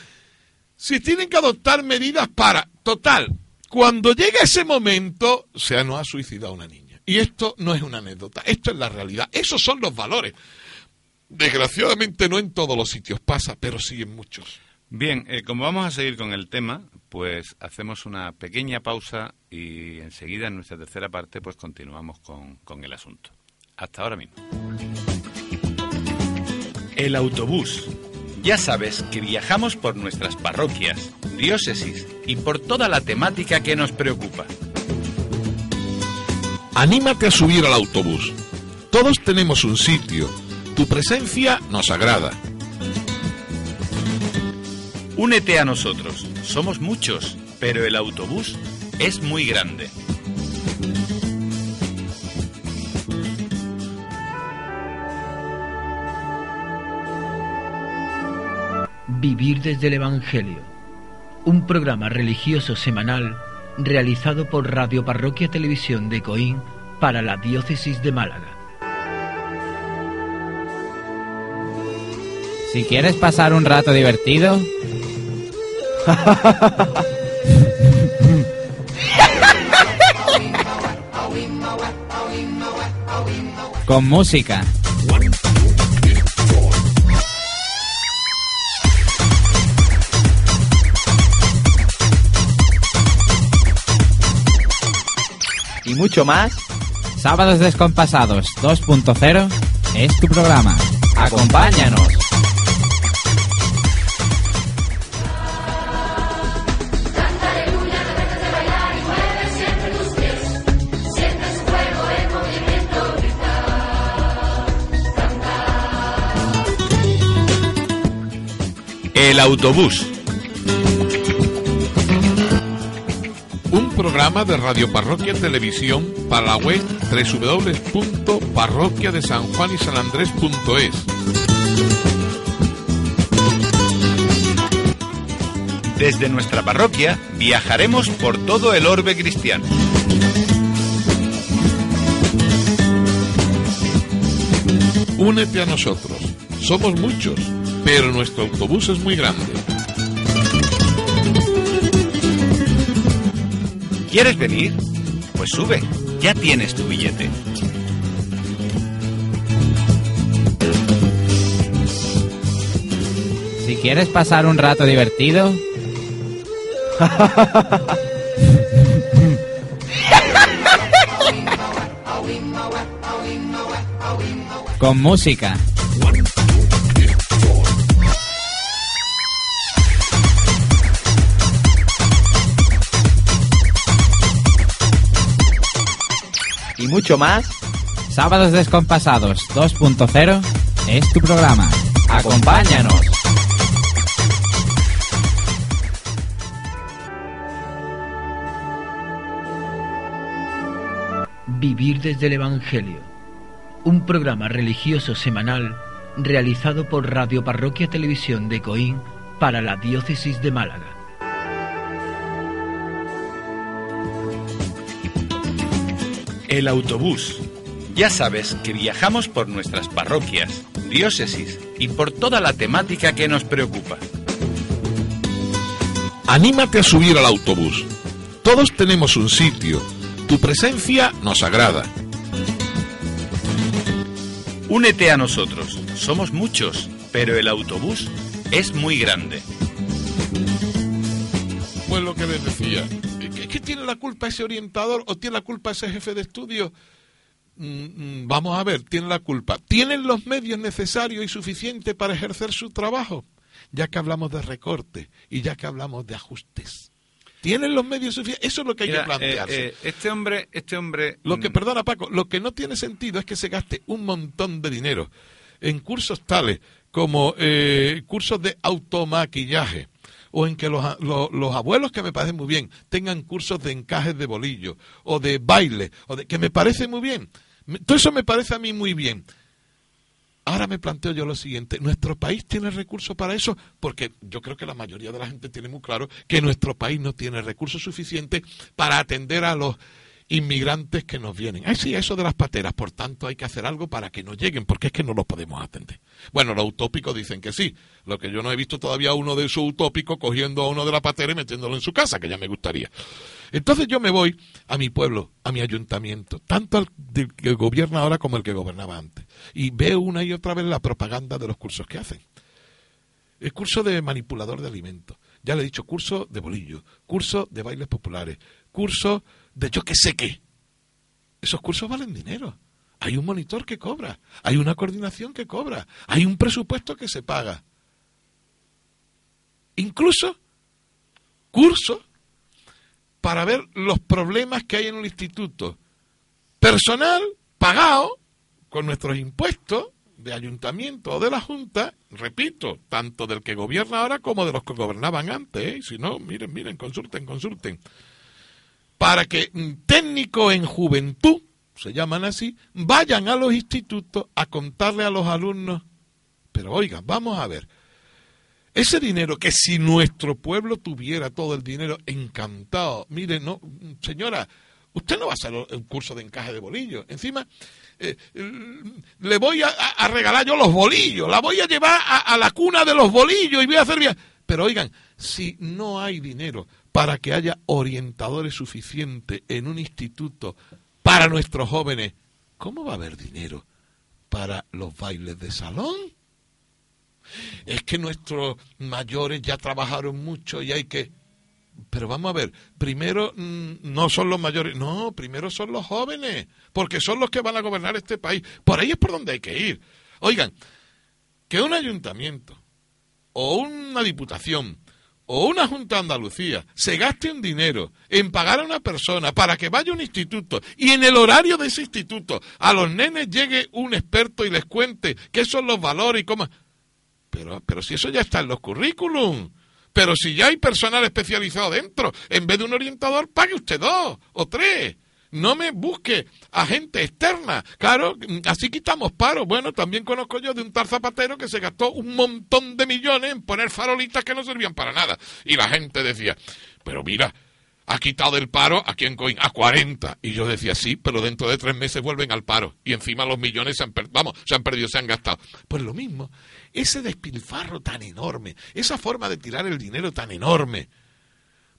Se tienen que adoptar medidas para. Total, cuando llega ese momento, o sea, no ha suicidado una niña. Y esto no es una anécdota, esto es la realidad. Esos son los valores. Desgraciadamente no en todos los sitios pasa, pero sí en muchos. Bien, eh, como vamos a seguir con el tema, pues hacemos una pequeña pausa y enseguida en nuestra tercera parte pues continuamos con, con el asunto. Hasta ahora mismo. El autobús. Ya sabes que viajamos por nuestras parroquias, diócesis y por toda la temática que nos preocupa. Anímate a subir al autobús. Todos tenemos un sitio. Tu presencia nos agrada. Únete a nosotros. Somos muchos, pero el autobús es muy grande. Vivir desde el Evangelio. Un programa religioso semanal realizado por Radio Parroquia Televisión de Coín para la Diócesis de Málaga. Si quieres pasar un rato divertido, [laughs] Con música. Y mucho más. Sábados Descompasados 2.0 es tu programa. Acompáñanos. El autobús. Programa de Radio Parroquia Televisión para la web www.parroquiadesanjuanisanandrés.es. Desde nuestra parroquia viajaremos por todo el orbe cristiano. Únete a nosotros. Somos muchos, pero nuestro autobús es muy grande. ¿Quieres venir? Pues sube, ya tienes tu billete. Si quieres pasar un rato divertido, [laughs] con música. Mucho más. Sábados Descompasados 2.0 es tu programa. Acompáñanos. Vivir desde el Evangelio. Un programa religioso semanal realizado por Radio Parroquia Televisión de Coín para la Diócesis de Málaga. El autobús. Ya sabes que viajamos por nuestras parroquias, diócesis y por toda la temática que nos preocupa. Anímate a subir al autobús. Todos tenemos un sitio. Tu presencia nos agrada. Únete a nosotros. Somos muchos, pero el autobús es muy grande. Pues lo que les decía. ¿Es que tiene la culpa ese orientador o tiene la culpa ese jefe de estudio? Mm, mm, vamos a ver, tiene la culpa. ¿Tienen los medios necesarios y suficientes para ejercer su trabajo? Ya que hablamos de recorte y ya que hablamos de ajustes. ¿Tienen los medios suficientes? Eso es lo que hay Mira, que plantearse. eh, eh, este hombre, este hombre. Lo que, mm, perdona Paco, lo que no tiene sentido es que se gaste un montón de dinero en cursos tales como eh, cursos de automaquillaje o en que los, a- lo- los abuelos, que me parecen muy bien, tengan cursos de encajes de bolillo o de baile, o de, que me parece muy bien. Todo eso me parece a mí muy bien. Ahora me planteo yo lo siguiente, ¿nuestro país tiene recursos para eso? Porque yo creo que la mayoría de la gente tiene muy claro que nuestro país no tiene recursos suficientes para atender a los inmigrantes que nos vienen. Ay, sí, eso de las pateras, por tanto hay que hacer algo para que no lleguen, porque es que no los podemos atender. Bueno, los utópicos dicen que sí, lo que yo no he visto todavía uno de esos utópicos cogiendo a uno de la patera y metiéndolo en su casa, que ya me gustaría. Entonces yo me voy a mi pueblo, a mi ayuntamiento, tanto al que gobierna ahora como el que gobernaba antes, y veo una y otra vez la propaganda de los cursos que hacen. El curso de manipulador de alimentos, ya le he dicho, curso de bolillo, curso de bailes populares, curso de yo que sé qué. Esos cursos valen dinero. Hay un monitor que cobra, hay una coordinación que cobra, hay un presupuesto que se paga. Incluso cursos para ver los problemas que hay en el instituto. Personal pagado con nuestros impuestos de ayuntamiento o de la Junta, repito, tanto del que gobierna ahora como de los que gobernaban antes. ¿eh? Si no, miren, miren, consulten, consulten. Para que mm, técnicos en juventud, se llaman así, vayan a los institutos a contarle a los alumnos. Pero oigan, vamos a ver. Ese dinero que si nuestro pueblo tuviera todo el dinero encantado, mire, no, señora, usted no va a hacer un curso de encaje de bolillos. Encima, eh, le voy a regalar yo los bolillos, la voy a llevar a, a la cuna de los bolillos y voy a hacer bien. Pero oigan, si no hay dinero para que haya orientadores suficientes en un instituto para nuestros jóvenes, ¿cómo va a haber dinero para los bailes de salón? es que nuestros mayores ya trabajaron mucho y hay que... Pero vamos a ver, primero mm, no son los mayores, no, primero son los jóvenes, porque son los que van a gobernar este país. Por ahí es por donde hay que ir. Oigan, que un ayuntamiento o una diputación o una Junta de Andalucía se gaste un dinero en pagar a una persona para que vaya a un instituto y en el horario de ese instituto a los nenes llegue un experto y les cuente qué son los valores y cómo... Pero, pero si eso ya está en los currículum. Pero si ya hay personal especializado dentro, en vez de un orientador, pague usted dos o tres. No me busque a gente externa. Claro, así quitamos paro. Bueno, también conozco yo de un tal zapatero que se gastó un montón de millones en poner farolitas que no servían para nada. Y la gente decía, pero mira, ha quitado el paro aquí en Coín a 40. Y yo decía, sí, pero dentro de tres meses vuelven al paro. Y encima los millones se han, vamos, se han perdido, se han gastado. Pues lo mismo, ese despilfarro tan enorme, esa forma de tirar el dinero tan enorme,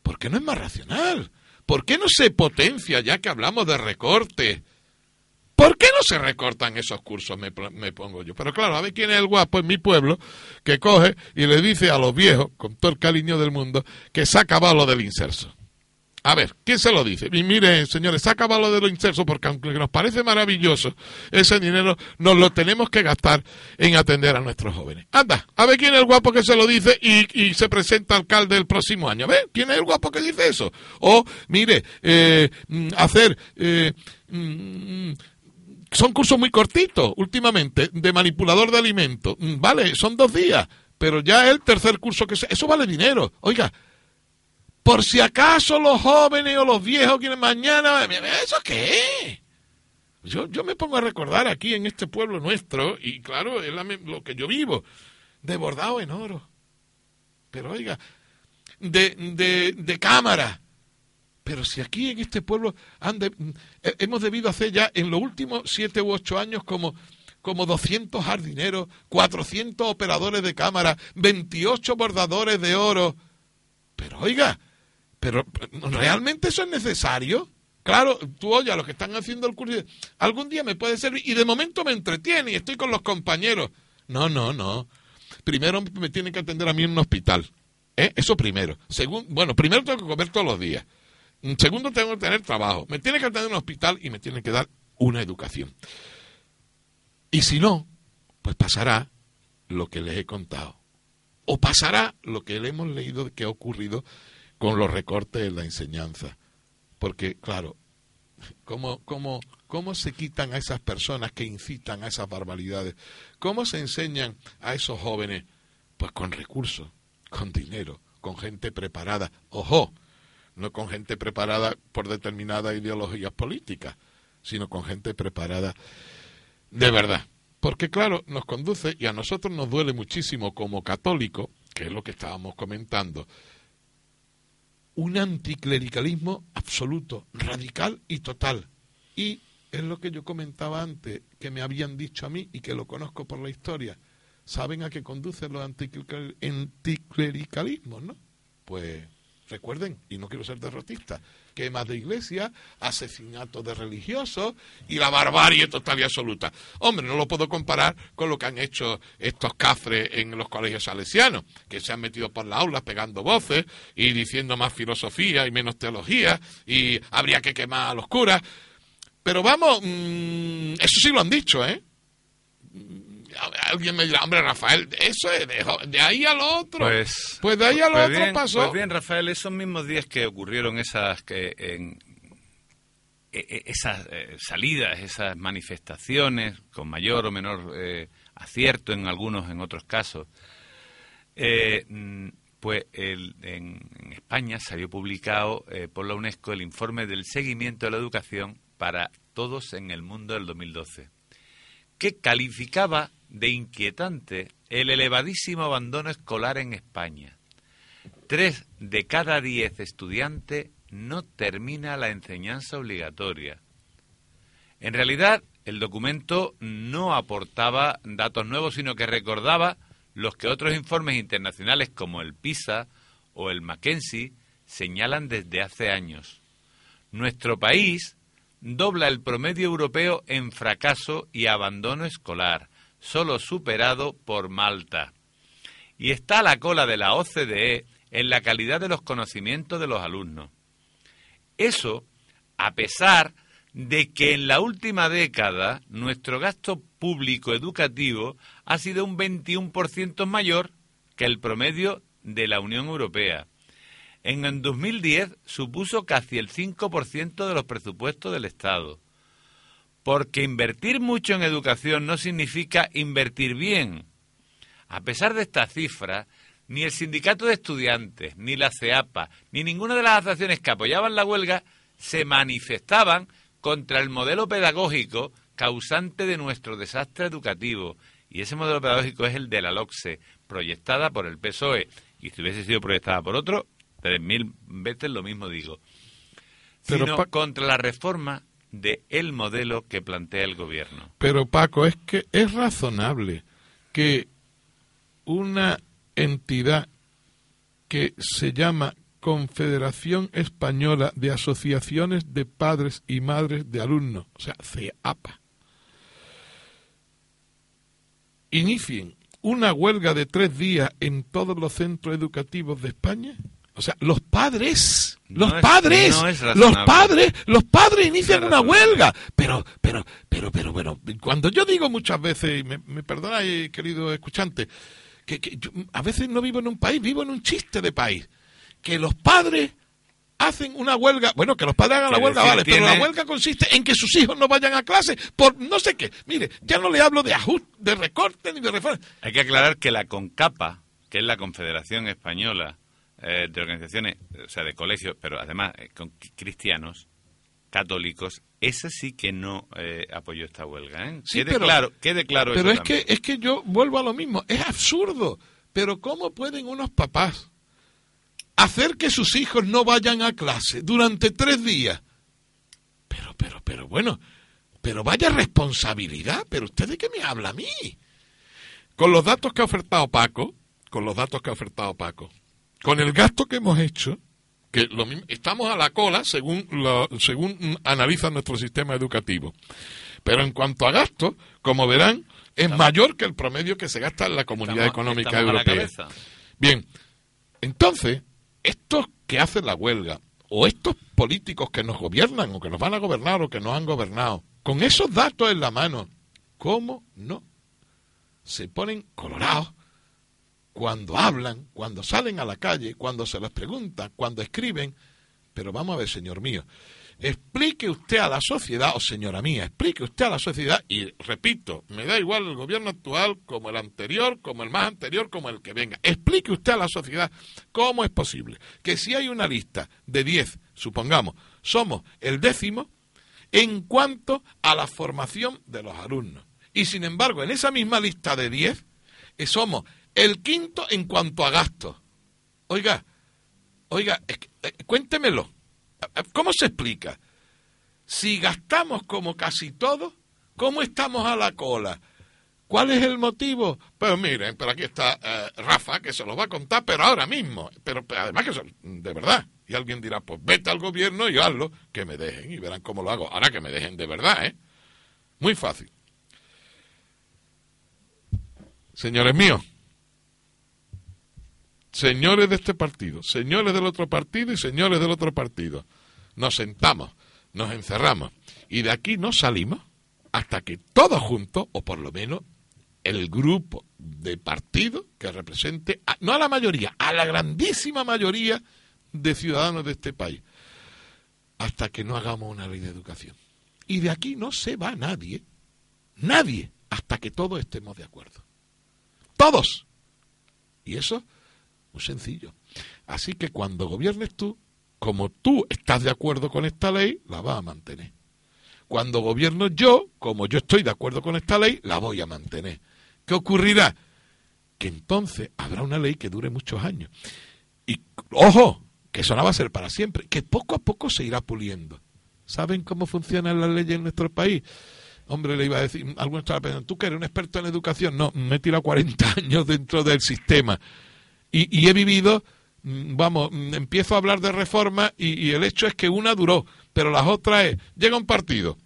¿por qué no es más racional? ¿Por qué no se potencia ya que hablamos de recorte? ¿Por qué no se recortan esos cursos? Me, me pongo yo. Pero claro, a ver quién es el guapo en mi pueblo que coge y le dice a los viejos, con todo el cariño del mundo, que se ha acabado lo del inserso. A ver, ¿quién se lo dice? Mire, señores, acabado lo de lo inserso porque aunque nos parece maravilloso, ese dinero nos lo tenemos que gastar en atender a nuestros jóvenes. Anda, a ver quién es el guapo que se lo dice y, se presenta alcalde el próximo año. A ver, ¿quién es el guapo que dice eso? O, mire, eh, mm, hacer... eh, mm, son cursos muy cortitos últimamente de manipulador de alimentos. Mm, Vale, son dos días, pero ya el tercer curso que se... Eso vale dinero. Oiga, por si acaso los jóvenes o los viejos quieren mañana... ¿Eso qué? Yo, yo me pongo a recordar aquí en este pueblo nuestro, y claro, es lo que yo vivo, de bordado en oro. Pero oiga, de, de, cámara, Pero si aquí en este pueblo han eh, hemos debido hacer ya en los últimos siete u ocho años como, como 200 jardineros, 400 operadores de cámara, 28 bordadores de oro. Pero oiga, pero ¿realmente eso es necesario? Claro, tú oye a los que están haciendo el curso, algún día me puede servir y de momento me entretiene y estoy con los compañeros. No, no, no. Primero me tienen que atender a mí en un hospital. ¿eh? Eso primero. Segundo, bueno, primero tengo que comer todos los días. Segundo, tengo que tener trabajo. Me tienen que atender en un hospital y me tienen que dar una educación. Y si no, pues pasará lo que les he contado. O pasará lo que le hemos leído que ha ocurrido con los recortes en la enseñanza. Porque, claro, ¿cómo, cómo, ¿cómo se quitan a esas personas que incitan a esas barbaridades? ¿Cómo se enseñan a esos jóvenes? Pues con recursos, con dinero, con gente preparada. Ojo, no con gente preparada por determinadas ideologías políticas, sino con gente preparada de verdad. Porque claro, nos conduce y a nosotros nos duele muchísimo como católico, que es lo que estábamos comentando, un anticlericalismo absoluto, radical y total. Y es lo que yo comentaba antes, que me habían dicho a mí y que lo conozco por la historia. ¿Saben a qué conducen los anticlerical- anticlericalismos, no? Pues recuerden, y no quiero ser derrotista, quemas de iglesias, asesinatos de religiosos y la barbarie total y absoluta. Hombre, no lo puedo comparar con lo que han hecho estos cafres en los colegios salesianos, que se han metido por las aulas pegando voces y diciendo más filosofía y menos teología y habría que quemar a los curas. Pero vamos, mm, eso sí lo han dicho, ¿eh? Alguien me dirá, hombre, Rafael, eso es de, de ahí al otro. Pues, Pues de ahí a lo pues otro bien, pasó. Pues bien, Rafael, esos mismos días que ocurrieron esas que en, e- e- esas eh, salidas, esas manifestaciones, con mayor o menor eh, acierto en algunos, en otros casos, eh, pues el- en, en España salió publicado eh, por la UNESCO el informe del seguimiento de la educación para todos en el mundo del 2012, que calificaba de inquietante el elevadísimo abandono escolar en España. Tres de cada diez estudiantes no termina la enseñanza obligatoria. En realidad, el documento no aportaba datos nuevos, sino que recordaba los que otros informes internacionales como el PISA o el Mackenzie señalan desde hace años. Nuestro país dobla el promedio europeo en fracaso y abandono escolar, solo superado por Malta. Y está a la cola de la OCDE en la calidad de los conocimientos de los alumnos. Eso a pesar de que en la última década nuestro gasto público educativo ha sido un 21% mayor que el promedio de la Unión Europea. En el 2010 supuso casi el 5% de los presupuestos del Estado. Porque invertir mucho en educación no significa invertir bien. A pesar de esta cifra, ni el sindicato de estudiantes, ni la CEAPA, ni ninguna de las asociaciones que apoyaban la huelga se manifestaban contra el modelo pedagógico causante de nuestro desastre educativo. Y ese modelo pedagógico es el de la LOCSE, proyectada por el PSOE. Y si hubiese sido proyectada por otro, tres mil veces lo mismo digo. Pero, Sino contra la reforma de el modelo que plantea el gobierno. Pero Paco, es que es razonable que una entidad que se llama Confederación Española de Asociaciones de Padres y Madres de Alumnos, o sea, CEAPA, inicien una huelga de tres días en todos los centros educativos de España. O sea, los padres, No los es- padres, no es los padres, los padres inician una huelga. Pero, pero, pero, pero, bueno, cuando yo digo muchas veces, y me, me perdonáis, querido escuchante, que, que yo a veces no vivo en un país, vivo en un chiste de país. Que los padres hacen una huelga, bueno, que los padres hagan la huelga, decir vale, pero la huelga consiste en que sus hijos no vayan a clase por no sé qué. Mire, ya no le hablo de ajuste, de recorte ni de reforma. Hay que aclarar que la CONCAPA, que es la Confederación Española eh, de Organizaciones, o sea, de colegios, pero además eh, con cristianos, católicos, esa sí que no eh, apoyó esta huelga. ¿eh? Sí, quede, pero- claro, quede claro Pero eso es que, es que yo vuelvo a lo mismo, es absurdo. Pero ¿cómo pueden unos papás hacer que sus hijos no vayan a clase durante tres días. Pero, pero, pero bueno, pero vaya responsabilidad, pero usted de qué me habla a mí. Con los datos que ha ofertado Paco, con los datos que ha ofertado Paco, con el gasto que hemos hecho, que lo mismo- estamos a la cola según, lo- según analiza nuestro sistema educativo. Pero en cuanto a gasto, como verán, es mayor que el promedio que se gasta en la Comunidad Estamos- Económica estamos Europea. Bien, entonces, estos que hacen la huelga, o estos políticos que nos gobiernan, o que nos van a gobernar, o que nos han gobernado, con esos datos en la mano, ¿cómo no? Se ponen colorados cuando hablan, cuando salen a la calle, cuando se les pregunta, cuando escriben. Pero vamos a ver, señor mío, explique usted a la sociedad, o señora mía, explique usted a la sociedad, y repito, me da igual el gobierno actual como el anterior, como el más anterior, como el que venga. Explique usted a la sociedad cómo es posible que si hay una lista de 10, supongamos, somos el décimo en cuanto a la formación de los alumnos. Y sin embargo, en esa misma lista de 10, eh, somos el quinto en cuanto a gastos. Oiga, oiga, eh, cuéntemelo. ¿Cómo se explica? Si gastamos como casi todo, ¿cómo estamos a la cola? ¿Cuál es el motivo? Pues miren, pero aquí está eh, Rafa, que se lo va a contar, pero ahora mismo. Pero, además que eso, de verdad. Y alguien dirá, pues vete al gobierno y hazlo, que me dejen y verán cómo lo hago. Ahora que me dejen de verdad, ¿eh? Muy fácil. Señores míos, señores de este partido, señores del otro partido y señores del otro partido, nos sentamos, nos encerramos y de aquí no salimos hasta que todos juntos, o por lo menos el grupo de partido que represente, no a la mayoría, a la grandísima mayoría de ciudadanos de este país, hasta que no hagamos una ley de educación. Y de aquí no se va nadie, nadie, hasta que todos estemos de acuerdo. Todos. Y eso, muy sencillo. Así que cuando gobiernes tú, como tú estás de acuerdo con esta ley, la vas a mantener. Cuando gobierno yo, como yo estoy de acuerdo con esta ley, la voy a mantener. ¿Qué ocurrirá? Que entonces habrá una ley que dure muchos años. Y ojo, que eso no va a ser para siempre, que poco a poco se irá puliendo. ¿Saben cómo funcionan las leyes en nuestro país? Hombre, le iba a decir, algunos estaban pensando, tú que eres un experto en educación, no, me he tirado 40 [laughs] años dentro del sistema y, he vivido, mm, vamos, mm, empiezo a hablar de reforma y, el hecho es que una duró, pero las otras es, llega un partido,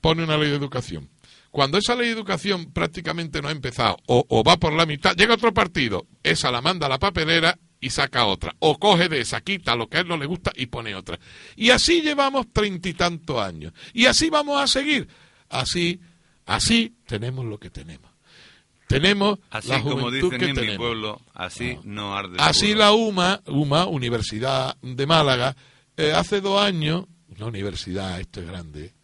pone una ley de educación. Cuando esa ley de educación prácticamente no ha empezado o, o va por la mitad, llega otro partido, esa la manda a la papelera y saca otra. O coge de esa, quita lo que a él no le gusta y pone otra. Y así llevamos treinta y tantos años. Y así vamos a seguir. Así, así tenemos lo que tenemos. Tenemos Así la como dicen que en mi tenemos. pueblo, así no, arde. Así la UMA, UMA, Universidad de Málaga, eh, hace dos años, una universidad, esto es grande,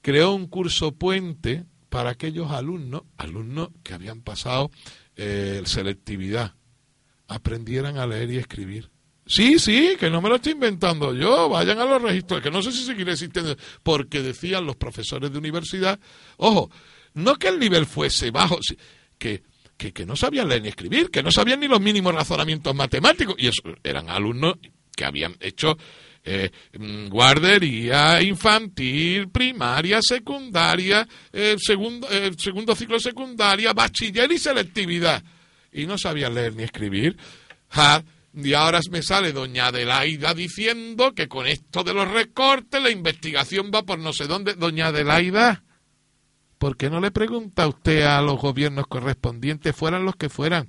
creó un curso puente para aquellos alumnos, alumnos que habían pasado eh, selectividad, aprendieran a leer y escribir. Sí, sí, que no me lo estoy inventando yo, vayan a los registros, que no sé si seguirá existiendo, porque decían los profesores de universidad, ojo, no que el nivel fuese bajo, que, que, no sabían leer ni escribir, que no sabían ni los mínimos razonamientos matemáticos, y eso eran alumnos que habían hecho eh, mm, guardería infantil, primaria, secundaria, eh, segundo, eh, segundo ciclo secundaria, bachiller y selectividad. Y no sabían leer ni escribir. Y ahora me sale doña Adelaida diciendo que con esto de los recortes la investigación va por no sé dónde. Doña Adelaida, ¿por qué no le pregunta usted a los gobiernos correspondientes, fueran los que fueran,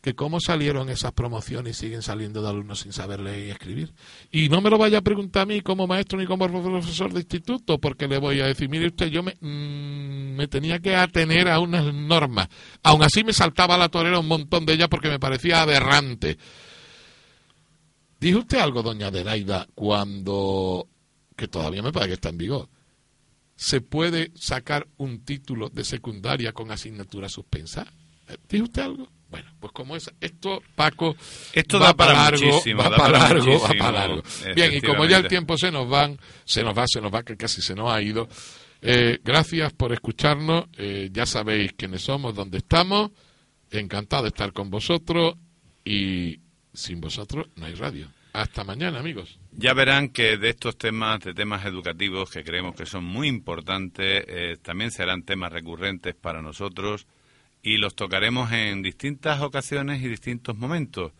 que cómo salieron esas promociones y siguen saliendo de alumnos sin saber leer y escribir? Y no me lo vaya a preguntar a mí como maestro ni como profesor de instituto, porque le voy a decir, mire usted, yo me, mm, tenía que atener a unas normas. Aún así me saltaba la torera un montón de ellas porque me parecía aberrante. ¿Dijo usted algo, doña Adelaida, cuando, que todavía me parece que está en vigor, se puede sacar un título de secundaria con asignatura suspensa? Eh, ¿Dijo usted algo? Bueno, pues como es, esto, Paco, Esto va da para largo, va da para largo, va para largo. Bien, y como ya el tiempo se nos van, se nos va, se nos va, que casi se nos ha ido. Eh, gracias por escucharnos, eh, ya sabéis quiénes somos, dónde estamos, encantado de estar con vosotros y sin vosotros no hay radio. Hasta mañana, amigos. Ya verán que de estos temas, de temas educativos que creemos que son muy importantes, eh, también serán temas recurrentes para nosotros y los tocaremos en distintas ocasiones y distintos momentos.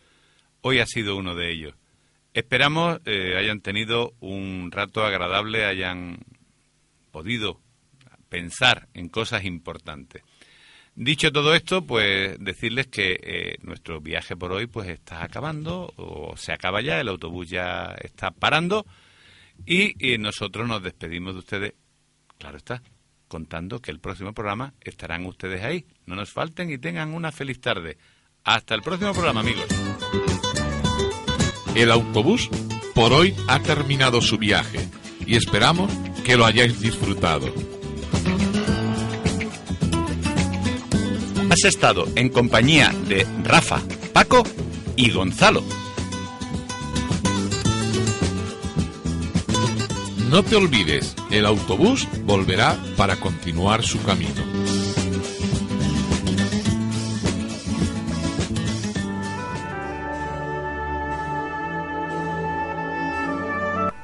Hoy ha sido uno de ellos. Esperamos eh, hayan tenido un rato agradable, hayan podido pensar en cosas importantes. Dicho todo esto, pues decirles que eh, nuestro viaje por hoy pues está acabando o se acaba ya, el autobús ya está parando y, nosotros nos despedimos de ustedes, claro está, contando que el próximo programa estarán ustedes ahí. No nos falten y tengan una feliz tarde. Hasta el próximo programa, amigos. El autobús por hoy ha terminado su viaje y esperamos que lo hayáis disfrutado. Has estado en compañía de Rafa, Paco y Gonzalo. No te olvides, el autobús volverá para continuar su camino.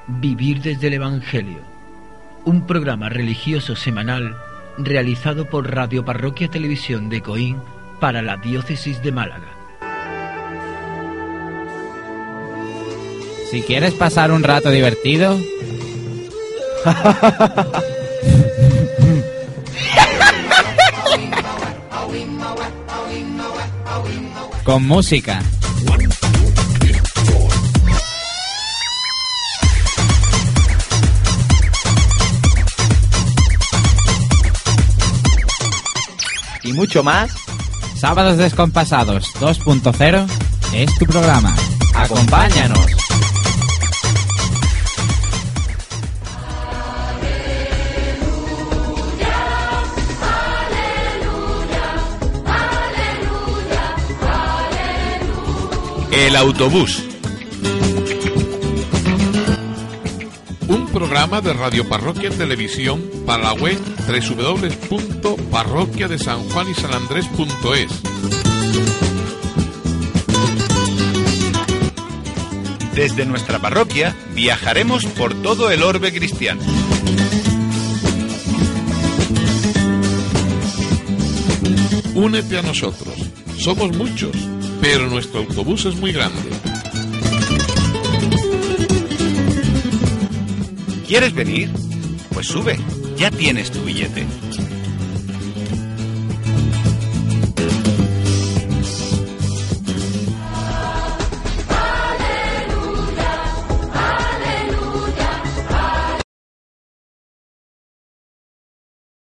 Vivir desde el Evangelio, un programa religioso semanal realizado por Radio Parroquia Televisión de Coín para la Diócesis de Málaga. Si quieres pasar un rato divertido... [laughs] Con música. Mucho más, Sábados Descompasados 2.0 es tu programa. acompáñanos. El autobús. Un programa de Radio Parroquia Televisión para la web www.parroquiadesanjuanisanandrés.es. Desde nuestra parroquia viajaremos por todo el orbe cristiano. Únete a nosotros. Somos muchos, pero nuestro autobús es muy grande. ¿Quieres venir? Pues sube, ya tienes tu billete.